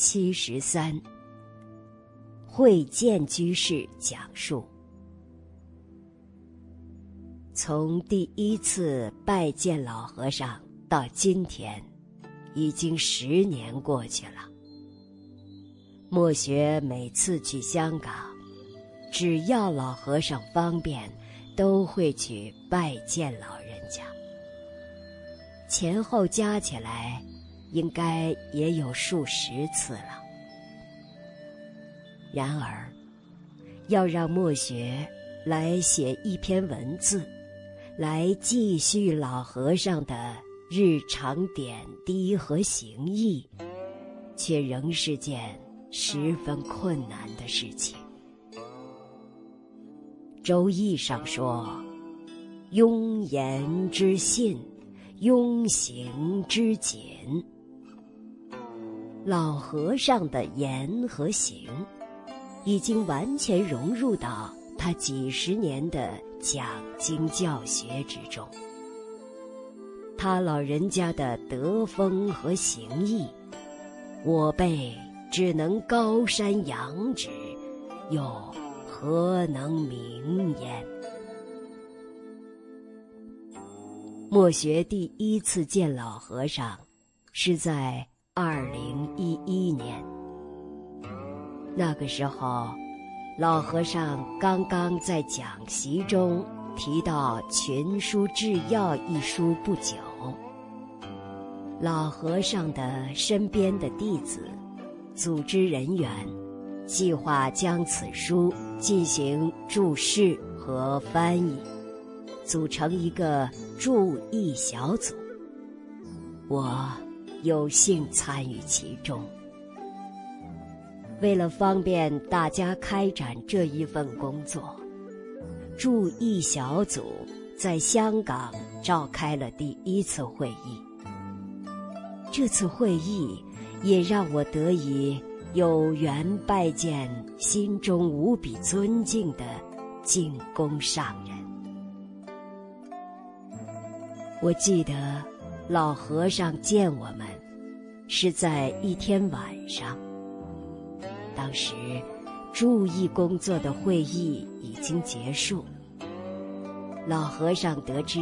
七十三。慧见居士讲述：从第一次拜见老和尚到今天，已经十年过去了。莫学每次去香港，只要老和尚方便，都会去拜见老人家。前后加起来，应该也有数十次了。然而，要让墨学来写一篇文字，来继续老和尚的日常点滴和行义，却仍是件十分困难的事情。《周易》上说：“庸言之信，庸行之谨。”老和尚的言和行。已经完全融入到他几十年的讲经教学之中。他老人家的德风和行义，我辈只能高山仰止，又何能明焉？墨学第一次见老和尚，是在二零一一年。那个时候，老和尚刚刚在讲习中提到《群书治要》一书不久。老和尚的身边的弟子、组织人员，计划将此书进行注释和翻译，组成一个注译小组。我有幸参与其中。为了方便大家开展这一份工作，驻意小组在香港召开了第一次会议。这次会议也让我得以有缘拜见心中无比尊敬的净公上人。我记得老和尚见我们是在一天晚上。当时，注意工作的会议已经结束。老和尚得知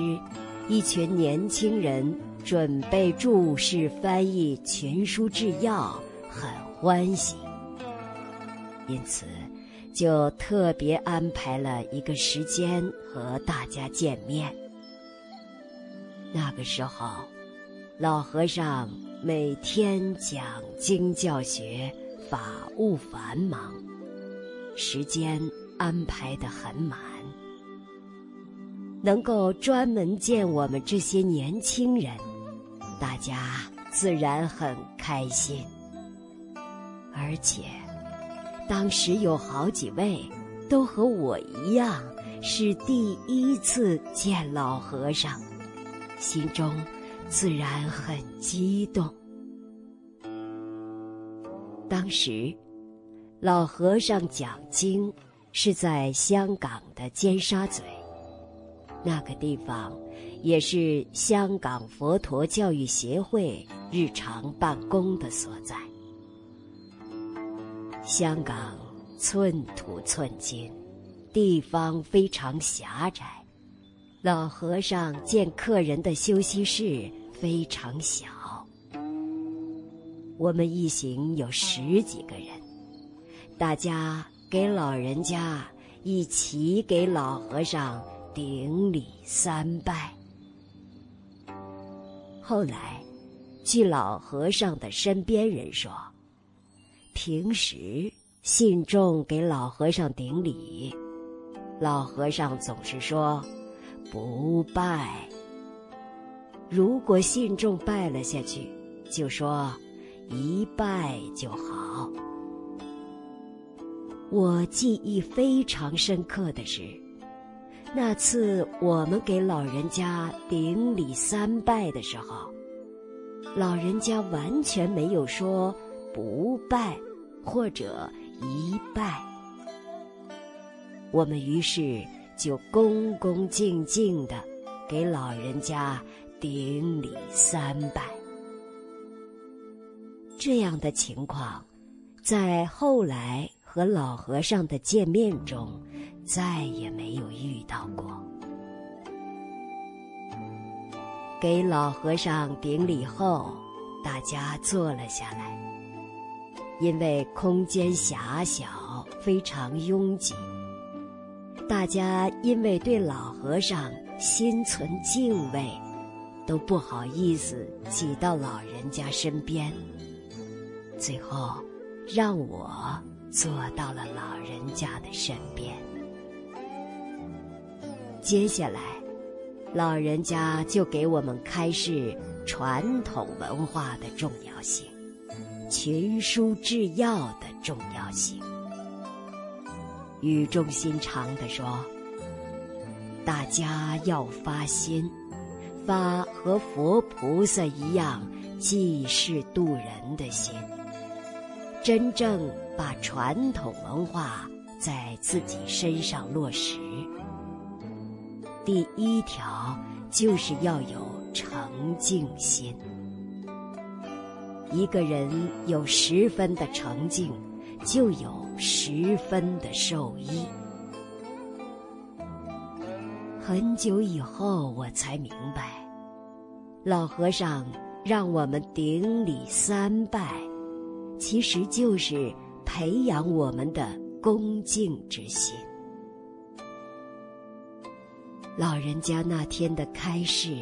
一群年轻人准备注释翻译《群书制要》，很欢喜，因此就特别安排了一个时间和大家见面。那个时候，老和尚每天讲经教学。法务繁忙，时间安排的很满，能够专门见我们这些年轻人，大家自然很开心。而且，当时有好几位都和我一样是第一次见老和尚，心中自然很激动。当时，老和尚讲经是在香港的尖沙咀，那个地方也是香港佛陀教育协会日常办公的所在。香港寸土寸金，地方非常狭窄，老和尚见客人的休息室非常小。我们一行有十几个人，大家给老人家一起给老和尚顶礼三拜。后来，据老和尚的身边人说，平时信众给老和尚顶礼，老和尚总是说不拜。如果信众拜了下去，就说。一拜就好。我记忆非常深刻的是，那次我们给老人家顶礼三拜的时候，老人家完全没有说不拜或者一拜。我们于是就恭恭敬敬的给老人家顶礼三拜。这样的情况，在后来和老和尚的见面中，再也没有遇到过。给老和尚顶礼后，大家坐了下来。因为空间狭小，非常拥挤。大家因为对老和尚心存敬畏，都不好意思挤到老人家身边。最后，让我坐到了老人家的身边。接下来，老人家就给我们开示传统文化的重要性。群书治要的重要性，语重心长地说：“大家要发心，发和佛菩萨一样济世度人的心，真正把传统文化在自己身上落实。第一条就是要有诚敬心。”一个人有十分的诚敬，就有十分的受益。很久以后，我才明白，老和尚让我们顶礼三拜，其实就是培养我们的恭敬之心。老人家那天的开示，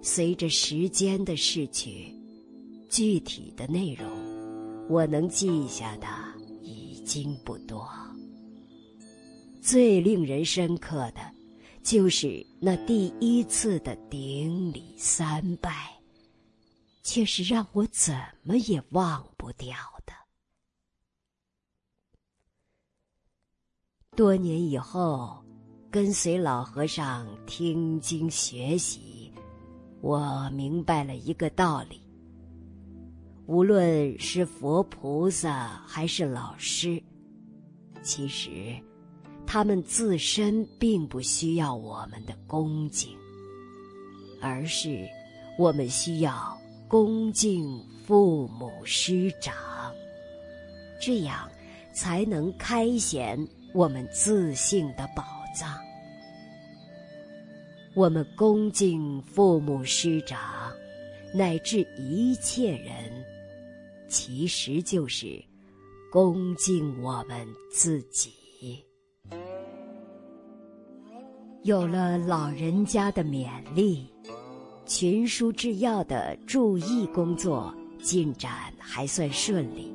随着时间的逝去。具体的内容，我能记下的经不多。最令人深刻的，就是那第一次的顶礼三拜，却是让我怎么也忘不掉的。多年以后，跟随老和尚听经学习，我明白了一个道理。无论是佛菩萨还是老师，其实他们自身并不需要我们的恭敬，而是我们需要恭敬父母师长，这样才能开显我们自信的宝藏。我们恭敬父母师长，乃至一切人。其实就是恭敬我们自己。有了老人家的勉励，群书治要的注意工作进展还算顺利。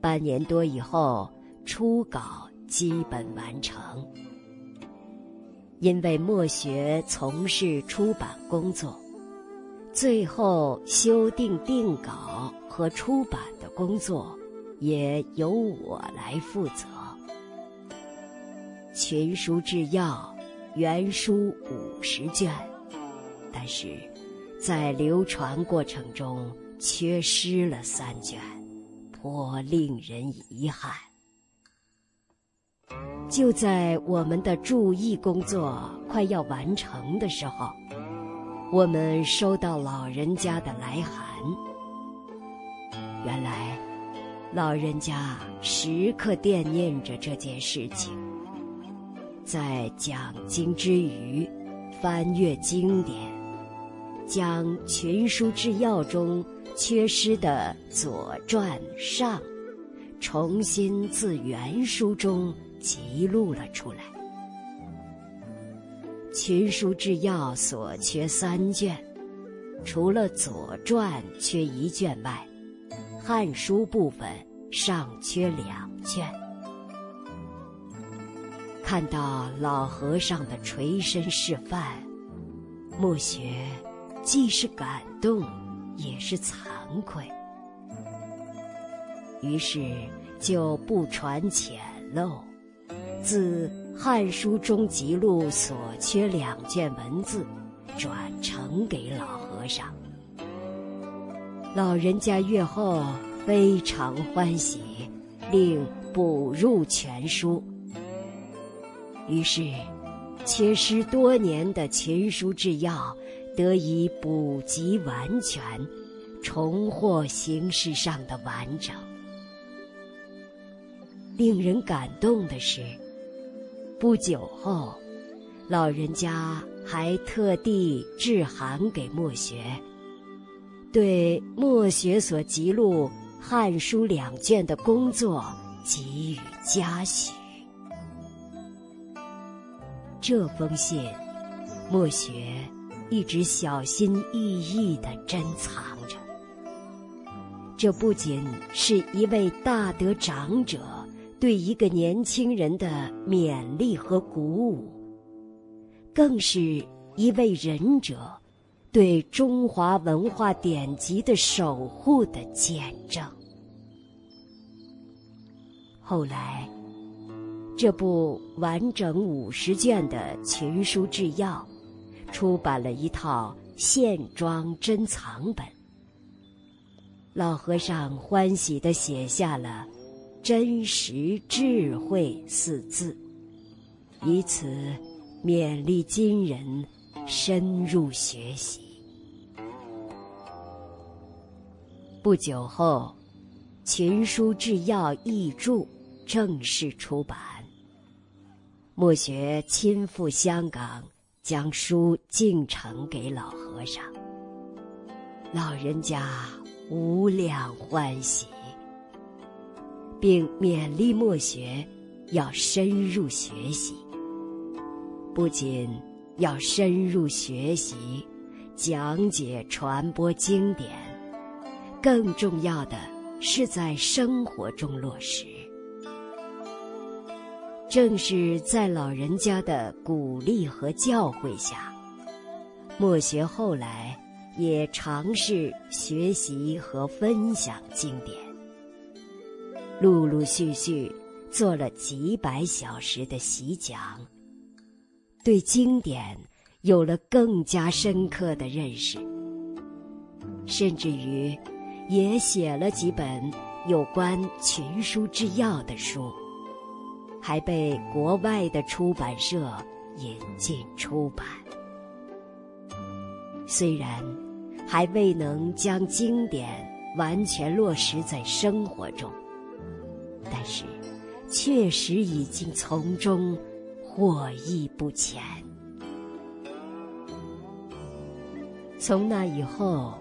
半年多以后，初稿基本完成。因为墨学从事出版工作。最后修订定稿和出版的工作，也由我来负责。群书制药，原书五十卷，但是在流传过程中缺失了三卷，颇令人遗憾。就在我们的注意工作快要完成的时候。我们收到老人家的来函。原来，老人家时刻惦念着这件事情，在讲经之余，翻阅经典，将群书治要中缺失的《左传》上，重新自原书中辑录了出来。群书治要所缺三卷，除了《左传》缺一卷外，《汉书》部分尚缺两卷。看到老和尚的垂身示范，莫学既是感动，也是惭愧。于是就不传浅陋，自。《汉书》中辑录所缺两卷文字，转呈给老和尚。老人家阅后非常欢喜，令补入全书。于是，缺失多年的群书治要得以补集完全，重获形式上的完整。令人感动的是，不久后，老人家还特地致函给墨学，对墨学所记录《汉书》两卷的工作给予嘉许。这封信，墨学一直小心翼翼地珍藏着。这不仅是一位大德长者对一个年轻人的勉励和鼓舞，更是一位仁者对中华文化典籍的守护的见证。后来。这部完整五十卷的群书治要，出版了一套线装珍藏本。老和尚欢喜地写下了“真实智慧”四字，以此勉励今人深入学习。不久后，《群书治要译注》正式出版。墨学亲赴香港，将书敬呈给老和尚。老人家无量欢喜，并勉励墨学要深入学习。不仅要深入学习、讲解、传播经典，更重要的是在生活中落实。正是在老人家的鼓励和教诲下，墨学后来也尝试学习和分享经典，陆陆续续做了几百小时的习讲，对经典有了更加深刻的认识，甚至于也写了几本有关群书治要的书。还被国外的出版社引进出版。虽然还未能将经典完全落实在生活中，但是确实已经从中获益不浅。从那以后，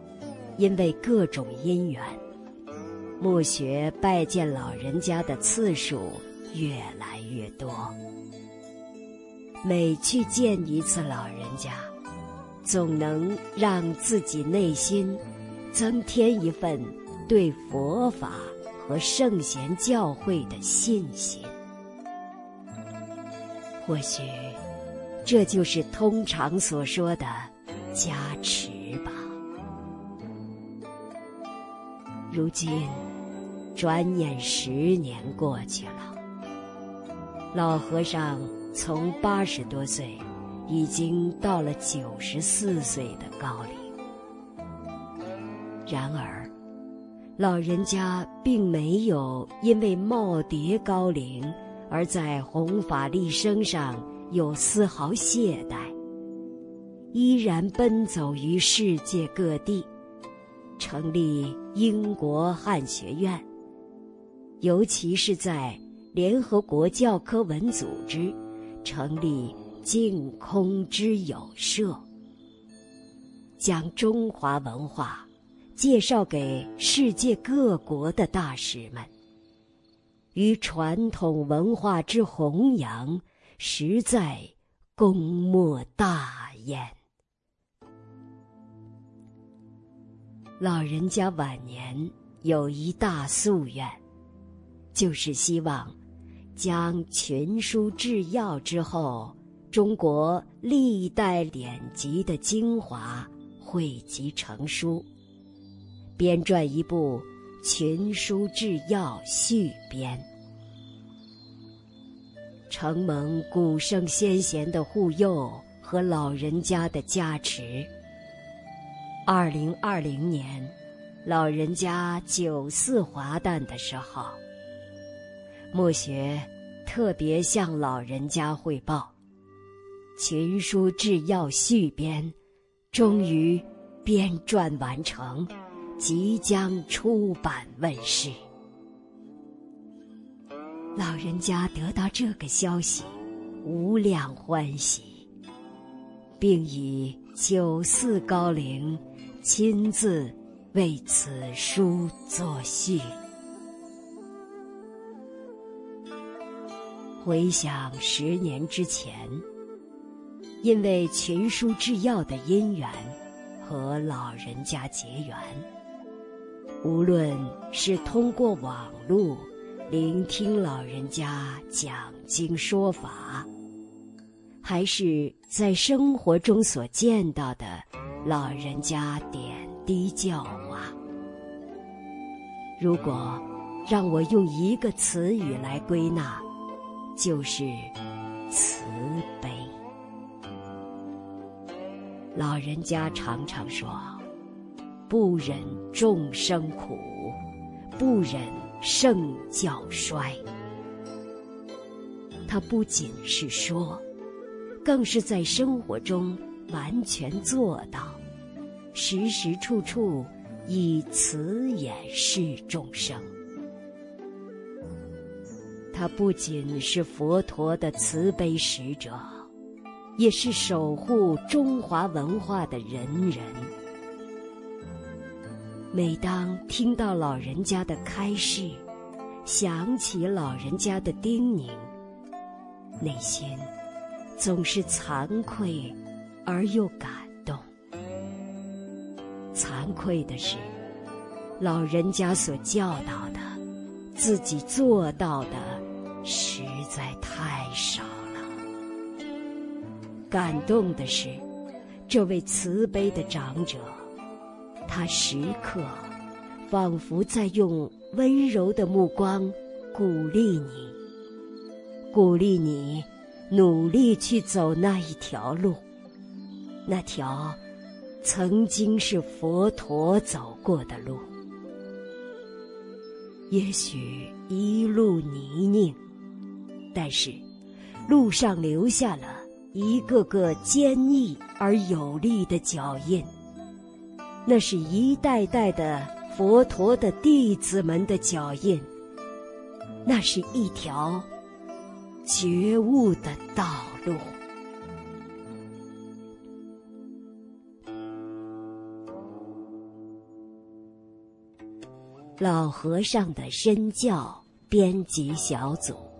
因为各种因缘，墓学拜见老人家的次数。越来越多，每去见一次老人家，总能让自己内心增添一份对佛法和圣贤教诲的信心。或许，这就是通常所说的加持吧。如今，转眼十年过去了。老和尚从八十多岁，已经到了九十四岁的高龄。然而，老人家并没有因为耄耋高龄而在弘法利生上有丝毫懈怠，依然奔走于世界各地，成立英国汉学院，尤其是在。联合国教科文组织成立净空之友社，将中华文化介绍给世界各国的大使们，与传统文化之弘扬，实在功莫大焉。老人家晚年有一大夙愿，就是希望。将群书治要之后，中国历代典籍的精华汇集成书，编撰一部《群书治要续编》。承蒙古圣先贤的护佑和老人家的加持，二零二零年，老人家九四华诞的时候。墨学特别向老人家汇报，《群书治要续编》终于编撰完成，即将出版问世。老人家得到这个消息，无量欢喜，并以九四高龄亲自为此书作序。回想十年之前，因为群书制药的因缘，和老人家结缘。无论是通过网络聆听老人家讲经说法，还是在生活中所见到的老人家点滴教化，如果让我用一个词语来归纳。就是慈悲。老人家常常说：“不忍众生苦，不忍圣教衰。”他不仅是说，更是在生活中完全做到，时时处处以慈眼视众生。他不仅是佛陀的慈悲使者，也是守护中华文化的仁人。每当听到老人家的开示，想起老人家的叮咛，内心总是惭愧而又感动。惭愧的是，老人家所教导的，自己做到的。实在太少了。感动的是，这位慈悲的长者，他时刻仿佛在用温柔的目光鼓励你，鼓励你努力去走那一条路，那条曾经是佛陀走过的路。也许一路泥泞。但是，路上留下了一个个坚毅而有力的脚印。那是一代代的佛陀的弟子们的脚印。那是一条觉悟的道路。老和尚的身教编辑小组。